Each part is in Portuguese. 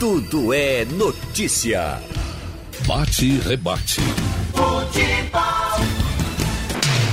Tudo é notícia. Bate e rebate. Futebol.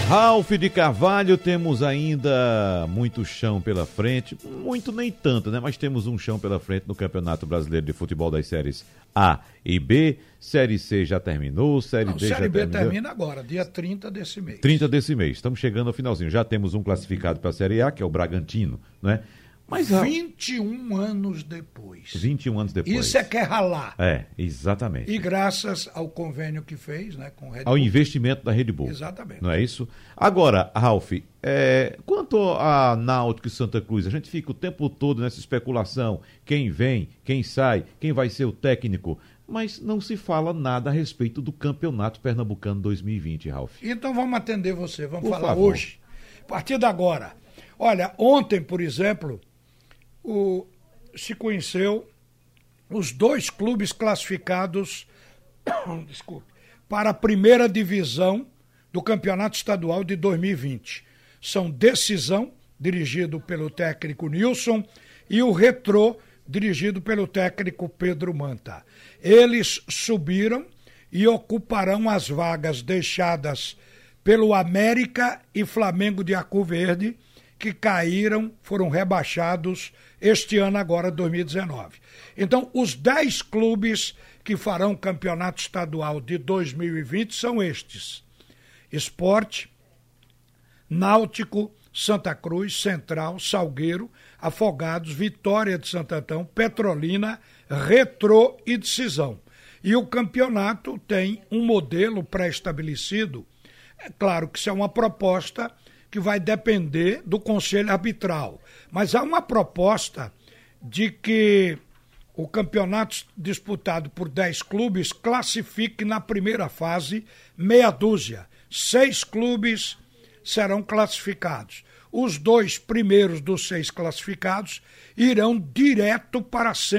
Ralph de Carvalho, temos ainda muito chão pela frente, muito nem tanto, né? Mas temos um chão pela frente no Campeonato Brasileiro de Futebol das séries A e B. Série C já terminou, Série Não, D série já B terminou. termina agora, dia 30 desse mês. 30 desse mês. Estamos chegando ao finalzinho. Já temos um classificado para a Série A, que é o Bragantino, né? Mas 21 anos depois. 21 anos depois. Isso é que é ralar. É, exatamente. E graças ao convênio que fez, né, com Red Bull. Ao investimento da Red Bull. Exatamente. Não é isso? Agora, Ralf, é, quanto a Náutico e Santa Cruz, a gente fica o tempo todo nessa especulação, quem vem, quem sai, quem vai ser o técnico, mas não se fala nada a respeito do Campeonato Pernambucano 2020, Ralf. Então vamos atender você, vamos Por falar favor. hoje. A partir de agora. Olha, ontem, por exemplo, o, se conheceu os dois clubes classificados desculpe, para a primeira divisão do Campeonato Estadual de 2020. São Decisão, dirigido pelo técnico Nilson, e o Retrô, dirigido pelo técnico Pedro Manta. Eles subiram e ocuparão as vagas deixadas pelo América e Flamengo de Acu Verde, que caíram, foram rebaixados este ano agora, 2019. Então, os 10 clubes que farão campeonato estadual de 2020 são estes: Esporte, Náutico, Santa Cruz, Central, Salgueiro, Afogados, Vitória de Santo Antão, Petrolina, Retrô e Decisão. E o campeonato tem um modelo pré-estabelecido. É claro que isso é uma proposta que vai depender do Conselho Arbitral. Mas há uma proposta de que o campeonato disputado por 10 clubes classifique na primeira fase meia dúzia. Seis clubes serão classificados. Os dois primeiros dos seis classificados irão direto para as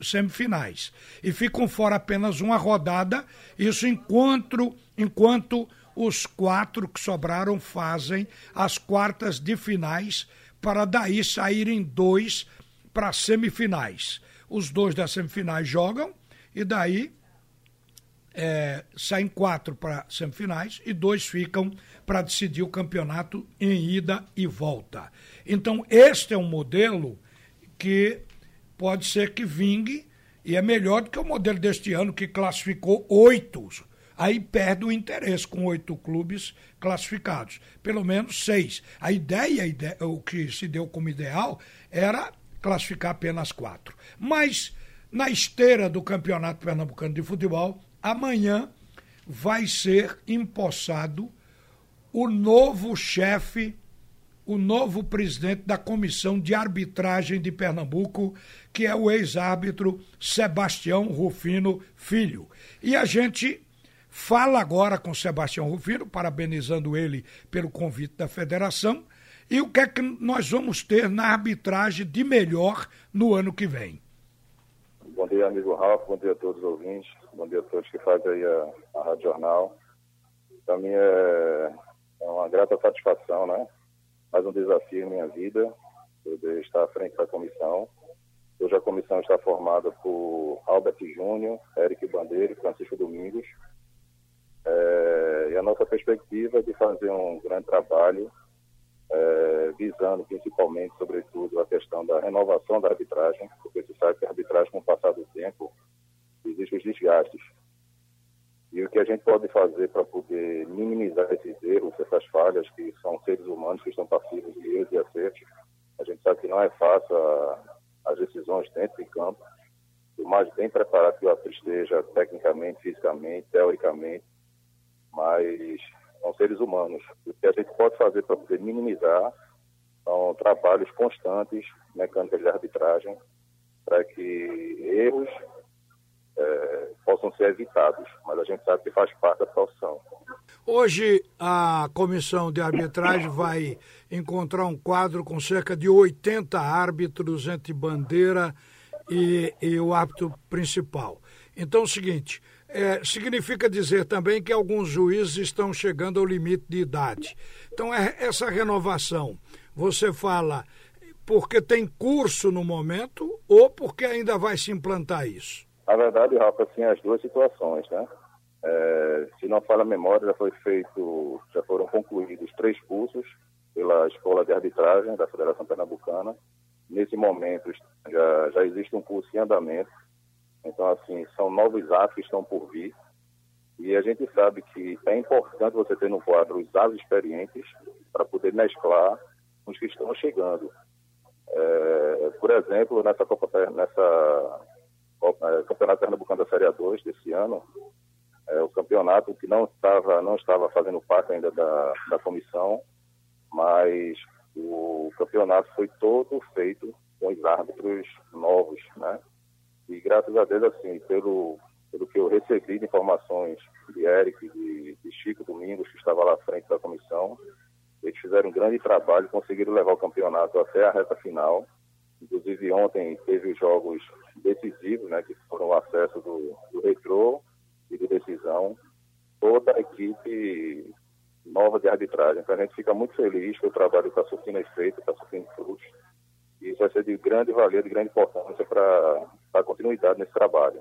semifinais. E ficam fora apenas uma rodada, isso enquanto, enquanto os quatro que sobraram fazem as quartas de finais para daí saírem dois para semifinais. Os dois das semifinais jogam e daí é, saem quatro para semifinais e dois ficam para decidir o campeonato em ida e volta. Então, este é um modelo que pode ser que vingue e é melhor do que o modelo deste ano que classificou oito aí perde o interesse com oito clubes classificados, pelo menos seis. A ideia, o que se deu como ideal, era classificar apenas quatro. Mas, na esteira do Campeonato Pernambucano de Futebol, amanhã vai ser empossado o novo chefe, o novo presidente da Comissão de Arbitragem de Pernambuco, que é o ex-árbitro Sebastião Rufino Filho. E a gente Fala agora com Sebastião Rufino, parabenizando ele pelo convite da federação. E o que é que nós vamos ter na arbitragem de melhor no ano que vem? Bom dia, amigo Ralf. Bom dia a todos os ouvintes. Bom dia a todos que fazem aí a, a Rádio Jornal. Para mim é, é uma grata satisfação, né? Mais um desafio em minha vida, poder estar à frente da comissão. Hoje a comissão está formada por Albert Júnior, Eric Bandeira e Francisco Domingos. É, e a nossa perspectiva é de fazer um grande trabalho, é, visando principalmente, sobretudo, a questão da renovação da arbitragem, porque você sabe que a arbitragem, com o passar do tempo, existem os desgastes. E o que a gente pode fazer para poder minimizar esses erros, essas falhas, que são seres humanos que estão passivos de erros e acertos, a gente sabe que não é fácil a, as decisões dentro de campo, o mais bem preparado que o árbitro esteja, tecnicamente, fisicamente, teoricamente, mas são seres humanos. O que a gente pode fazer para poder minimizar são trabalhos constantes, mecânicas de arbitragem, para que erros é, possam ser evitados, mas a gente sabe que faz parte da profissão. Hoje a comissão de arbitragem vai encontrar um quadro com cerca de 80 árbitros entre bandeira e, e o árbitro principal. Então é o seguinte, é, significa dizer também que alguns juízes estão chegando ao limite de idade. Então, é, essa renovação, você fala porque tem curso no momento ou porque ainda vai se implantar isso? Na verdade, Rafa, assim, as duas situações, né? É, se não fala a memória, já foi feito, já foram concluídos três cursos pela Escola de Arbitragem da Federação Pernambucana. Nesse momento já, já existe um curso em andamento. Então, assim, são novos atos que estão por vir. E a gente sabe que é importante você ter no quadro os atos experientes para poder mesclar os que estão chegando. É, por exemplo, nessa Copa, nessa Copa, é, Campeonato Pernambucano da Série 2 desse ano, é, o campeonato que não estava, não estava fazendo parte ainda da, da comissão, mas o campeonato foi todo feito com os árbitros novos, né? E graças a Deus, assim, pelo, pelo que eu recebi de informações de Eric, de, de Chico Domingos, que estava lá à frente da comissão, eles fizeram um grande trabalho, conseguiram levar o campeonato até a reta final. Inclusive ontem teve os jogos decisivos, né, que foram o acesso do, do Retrô e do Decisão. Toda a equipe nova de arbitragem. Então a gente fica muito feliz que o trabalho está surtindo efeito, está surtindo frutos. E isso vai ser de grande valia, de grande importância para a continuidade nesse trabalho.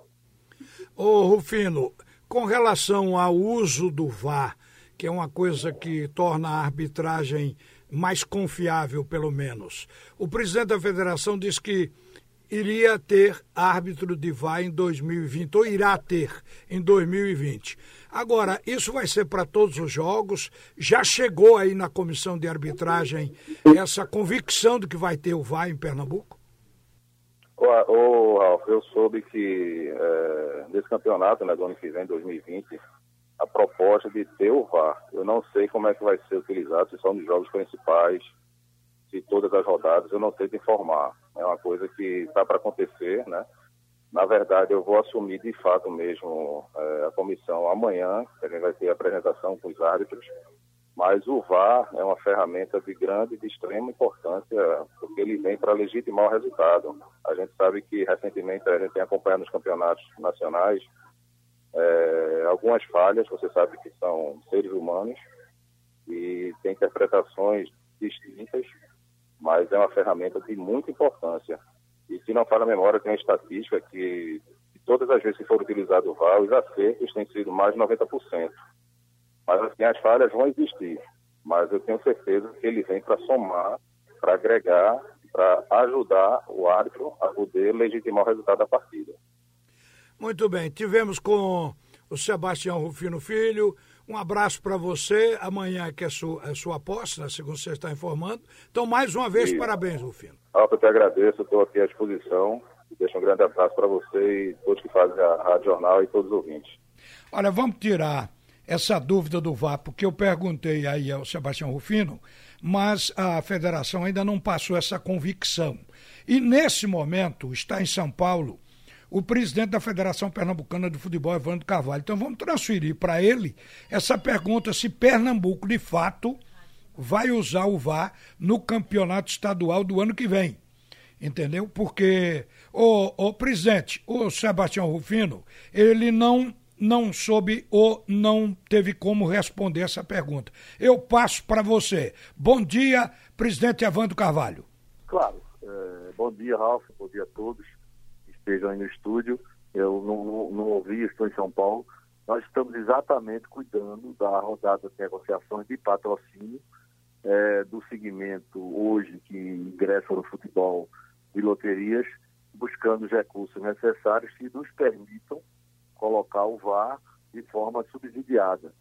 Ô Rufino, com relação ao uso do VAR, que é uma coisa que torna a arbitragem mais confiável, pelo menos. O presidente da federação disse que iria ter árbitro de VAR em 2020, ou irá ter em 2020. Agora, isso vai ser para todos os jogos? Já chegou aí na comissão de arbitragem essa convicção de que vai ter o VAR em Pernambuco? Ô, Ralf, eu soube que é, nesse campeonato, né, do ano que vem, 2020, a proposta de ter o VAR. Eu não sei como é que vai ser utilizado, se são os jogos principais, se todas as rodadas, eu não sei te informar. É uma coisa que está para acontecer, né? Na verdade, eu vou assumir de fato mesmo é, a comissão amanhã, que a gente vai ter a apresentação com os árbitros, mas o VAR é uma ferramenta de grande e de extrema importância, porque ele vem para legitimar o resultado. A gente sabe que recentemente a gente tem acompanhado nos campeonatos nacionais é, algumas falhas, você sabe que são seres humanos e tem interpretações distintas, mas é uma ferramenta de muita importância. E se não fala a memória, tem uma estatística que todas as vezes que for utilizado o VAR, os acertos têm sido mais de 90%. Mas assim, as falhas vão existir. Mas eu tenho certeza que ele vem para somar, para agregar, para ajudar o árbitro a poder legitimar o resultado da partida. Muito bem, tivemos com o Sebastião Rufino Filho. Um abraço para você. Amanhã que é sua, é sua posse, né, segundo você está informando. Então, mais uma vez, Sim. parabéns, Rufino. Ah, eu te agradeço, estou aqui à disposição. Deixo um grande abraço para você e todos que fazem a Rádio Jornal e todos os ouvintes. Olha, vamos tirar essa dúvida do VAR, porque eu perguntei aí ao Sebastião Rufino, mas a federação ainda não passou essa convicção. E nesse momento está em São Paulo o presidente da Federação Pernambucana de Futebol, Evandro Carvalho. Então vamos transferir para ele essa pergunta se Pernambuco, de fato, vai usar o VAR no campeonato estadual do ano que vem. Entendeu? Porque o, o presidente, o Sebastião Rufino, ele não não soube ou não teve como responder essa pergunta. Eu passo para você. Bom dia, presidente Evandro Carvalho. Claro. É, bom dia, Ralf. Bom dia a todos estejam aí no estúdio. Eu não, não, não ouvi, estou em São Paulo. Nós estamos exatamente cuidando da rodada de negociações de patrocínio é, do segmento hoje que ingressa no futebol de loterias, buscando os recursos necessários que nos permitam colocar o VAR de forma subsidiada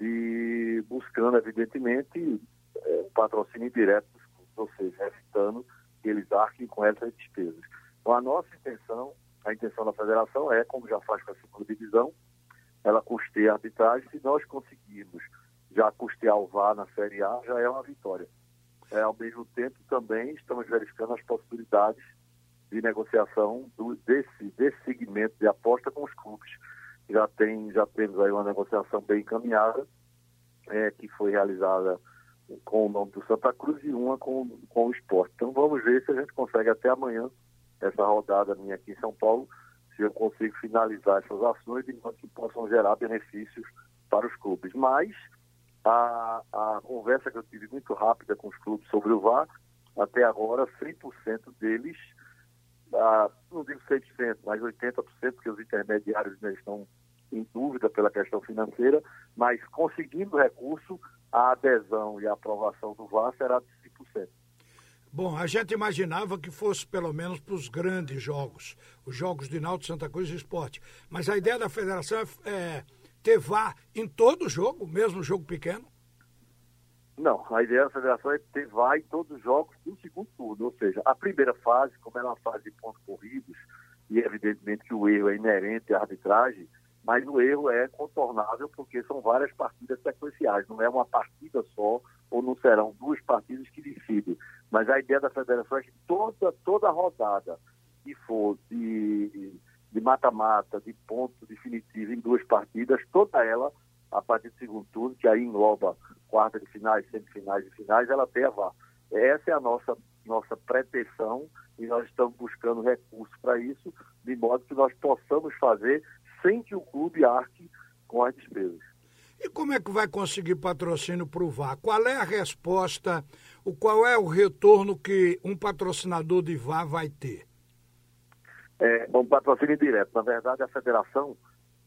e buscando, evidentemente, é, patrocínio direto ou seja, evitando que eles arquem com essas despesas. Então, a nossa intenção, a intenção da federação é, como já faz com a segunda divisão, ela custeia a arbitragem. Se nós conseguirmos já custear o VAR na Série A, já é uma vitória. É, ao mesmo tempo, também estamos verificando as possibilidades de negociação do, desse, desse segmento de aposta com os clubes. Já, tem, já temos aí uma negociação bem encaminhada, é, que foi realizada com o nome do Santa Cruz e uma com, com o esporte. Então vamos ver se a gente consegue até amanhã essa rodada minha aqui em São Paulo, se eu consigo finalizar essas ações modo que possam gerar benefícios para os clubes. Mas a, a conversa que eu tive muito rápida com os clubes sobre o VAR até agora, 100% deles, ah, não digo 100%, mas 80%, porque os intermediários ainda estão em dúvida pela questão financeira, mas conseguindo recurso, a adesão e a aprovação do VAR será de 5%. Bom, a gente imaginava que fosse pelo menos para os grandes jogos, os jogos de Náutico, Santa Cruz e Esporte. Mas a ideia da federação é, é ter VAR em todo jogo, mesmo jogo pequeno? Não, a ideia da federação é ter VAR em todos os jogos do segundo turno. Ou seja, a primeira fase, como é uma fase de pontos corridos, e evidentemente que o erro é inerente à arbitragem, mas o erro é contornável porque são várias partidas sequenciais, não é uma partida só ou não serão duas partidas que decidem. Mas a ideia da federação é que toda, toda rodada que for de mata-mata, de, de ponto definitivo em duas partidas, toda ela, a partir do segundo turno, que aí engloba quarta de finais, semifinais e finais, ela tem a. Essa é a nossa, nossa pretensão e nós estamos buscando recursos para isso, de modo que nós possamos fazer sem que o clube arque com as despesas. E como é que vai conseguir patrocínio para o VAR? Qual é a resposta, o qual é o retorno que um patrocinador de VAR vai ter? É, um patrocínio direto. Na verdade, a federação,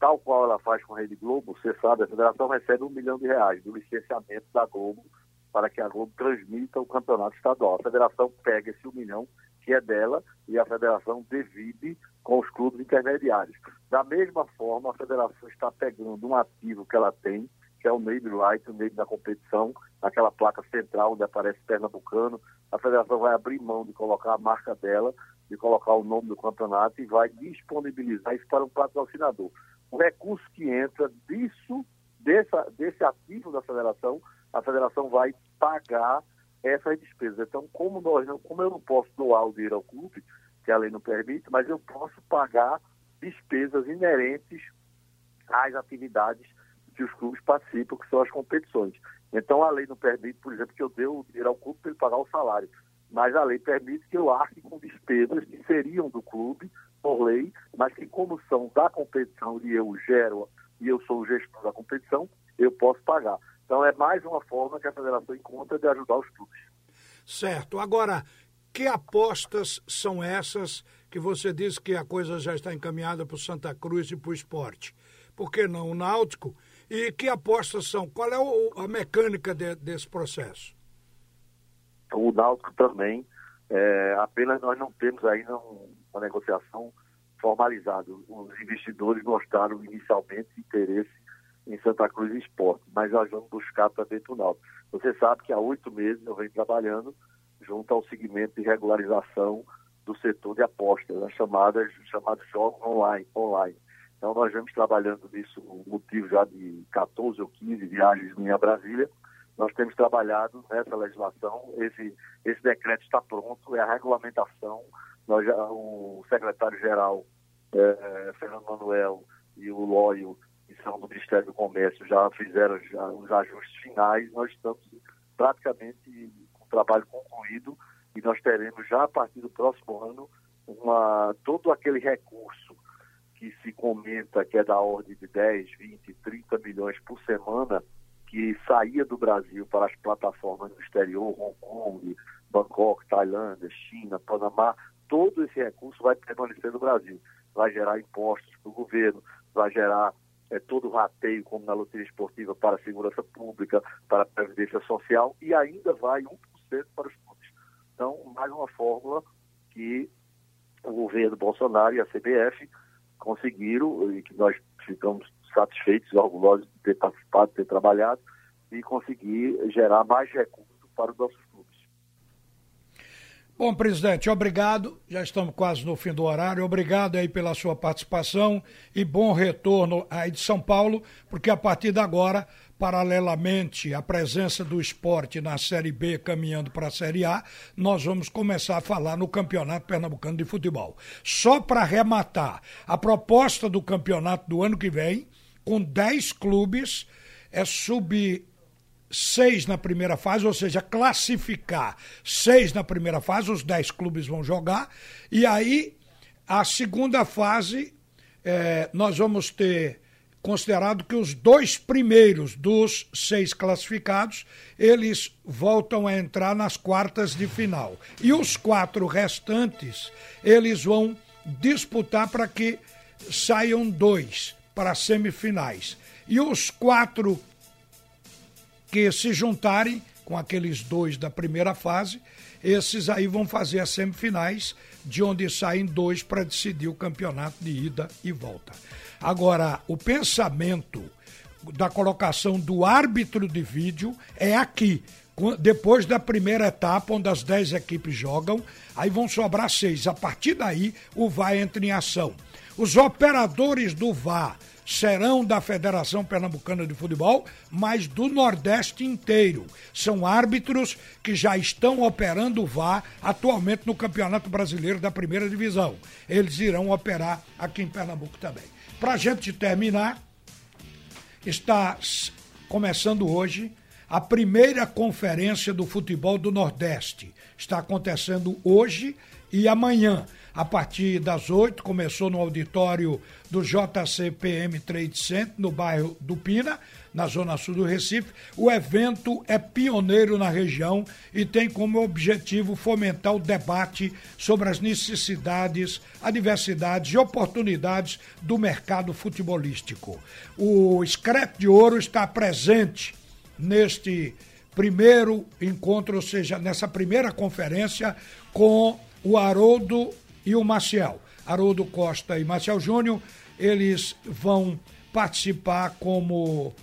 tal qual ela faz com a Rede Globo, você sabe, a federação recebe um milhão de reais do licenciamento da Globo para que a Globo transmita o campeonato estadual. A federação pega esse um milhão que é dela e a federação divide com os clubes intermediários. Da mesma forma, a federação está pegando um ativo que ela tem, que é o name right, o name da competição, aquela placa central onde aparece Pernambucano. A federação vai abrir mão de colocar a marca dela, de colocar o nome do campeonato e vai disponibilizar isso para um patrocinador. O recurso que entra disso, dessa, desse ativo da federação, a federação vai pagar essas despesas. Então, como nós não, como eu não posso doar o dinheiro ao clube, que a lei não permite, mas eu posso pagar despesas inerentes às atividades que os clubes participam, que são as competições. Então, a lei não permite, por exemplo, que eu dê o dinheiro ao clube para ele pagar o salário, mas a lei permite que eu arque com despesas que seriam do clube, por lei, mas que, como são da competição e eu gero e eu sou o gestor da competição, eu posso pagar. Então é mais uma forma que a federação encontra de ajudar os clubes. Certo. Agora, que apostas são essas que você diz que a coisa já está encaminhada para o Santa Cruz e para o esporte? Por que não o Náutico? E que apostas são? Qual é o, a mecânica de, desse processo? O Náutico também. É, apenas nós não temos ainda uma negociação formalizada. Os investidores mostraram inicialmente interesse em Santa Cruz Esporte, mas nós vamos buscar para dentro do Náutico. Você sabe que há oito meses eu venho trabalhando junto ao segmento de regularização do setor de apostas, as chamadas, chamados jogos online, online. Então nós vamos trabalhando nisso, o motivo já de 14 ou 15 viagens minha Brasília, nós temos trabalhado nessa legislação, esse, esse decreto está pronto, é a regulamentação, nós já, o secretário-geral é, Fernando Manuel e o Lóio são do Ministério do Comércio já fizeram já os ajustes finais, nós estamos praticamente com o trabalho concluído e nós teremos já a partir do próximo ano uma, todo aquele recurso que se comenta que é da ordem de 10, 20, 30 milhões por semana, que saía do Brasil para as plataformas do exterior, Hong Kong, Bangkok, Tailândia, China, Panamá, todo esse recurso vai permanecer no Brasil. Vai gerar impostos para o governo, vai gerar é, todo o rateio, como na loteria esportiva, para a segurança pública, para a previdência social, e ainda vai 1% para os clubes. Então, mais uma fórmula que o governo Bolsonaro e a CBF conseguiram, e que nós ficamos satisfeitos, orgulhosos de ter participado, de ter trabalhado, e conseguir gerar mais recursos para os nossos. Bom, presidente, obrigado. Já estamos quase no fim do horário. Obrigado aí pela sua participação e bom retorno aí de São Paulo, porque a partir de agora, paralelamente à presença do esporte na Série B caminhando para a Série A, nós vamos começar a falar no Campeonato Pernambucano de Futebol. Só para arrematar, a proposta do campeonato do ano que vem, com 10 clubes, é sub seis na primeira fase, ou seja, classificar seis na primeira fase, os dez clubes vão jogar, e aí a segunda fase é, nós vamos ter considerado que os dois primeiros dos seis classificados, eles voltam a entrar nas quartas de final. E os quatro restantes, eles vão disputar para que saiam dois para as semifinais. E os quatro que se juntarem com aqueles dois da primeira fase, esses aí vão fazer as semifinais, de onde saem dois para decidir o campeonato de ida e volta. Agora, o pensamento da colocação do árbitro de vídeo é aqui. Depois da primeira etapa, onde as 10 equipes jogam, aí vão sobrar seis. A partir daí, o VAR entra em ação. Os operadores do VAR serão da Federação Pernambucana de Futebol, mas do Nordeste inteiro. São árbitros que já estão operando o VAR atualmente no Campeonato Brasileiro da Primeira Divisão. Eles irão operar aqui em Pernambuco também. Para a gente terminar, está começando hoje a primeira conferência do futebol do Nordeste. Está acontecendo hoje e amanhã a partir das 8, começou no auditório do JCPM Trade Center, no bairro do Pina, na zona sul do Recife. O evento é pioneiro na região e tem como objetivo fomentar o debate sobre as necessidades, adversidades e oportunidades do mercado futebolístico. O Scrap de Ouro está presente neste primeiro encontro, ou seja, nessa primeira conferência com o Haroldo e o Maciel. Haroldo Costa e Marcel Júnior, eles vão participar como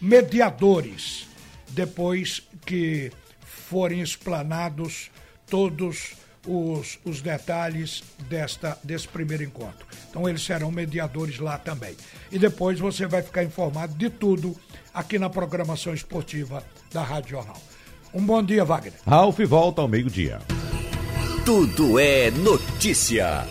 mediadores depois que forem explanados todos os, os detalhes desta, desse primeiro encontro. Então eles serão mediadores lá também. E depois você vai ficar informado de tudo aqui na programação esportiva da Rádio Jornal. Um bom dia, Wagner. Ralf volta ao meio-dia. Tudo é notícia.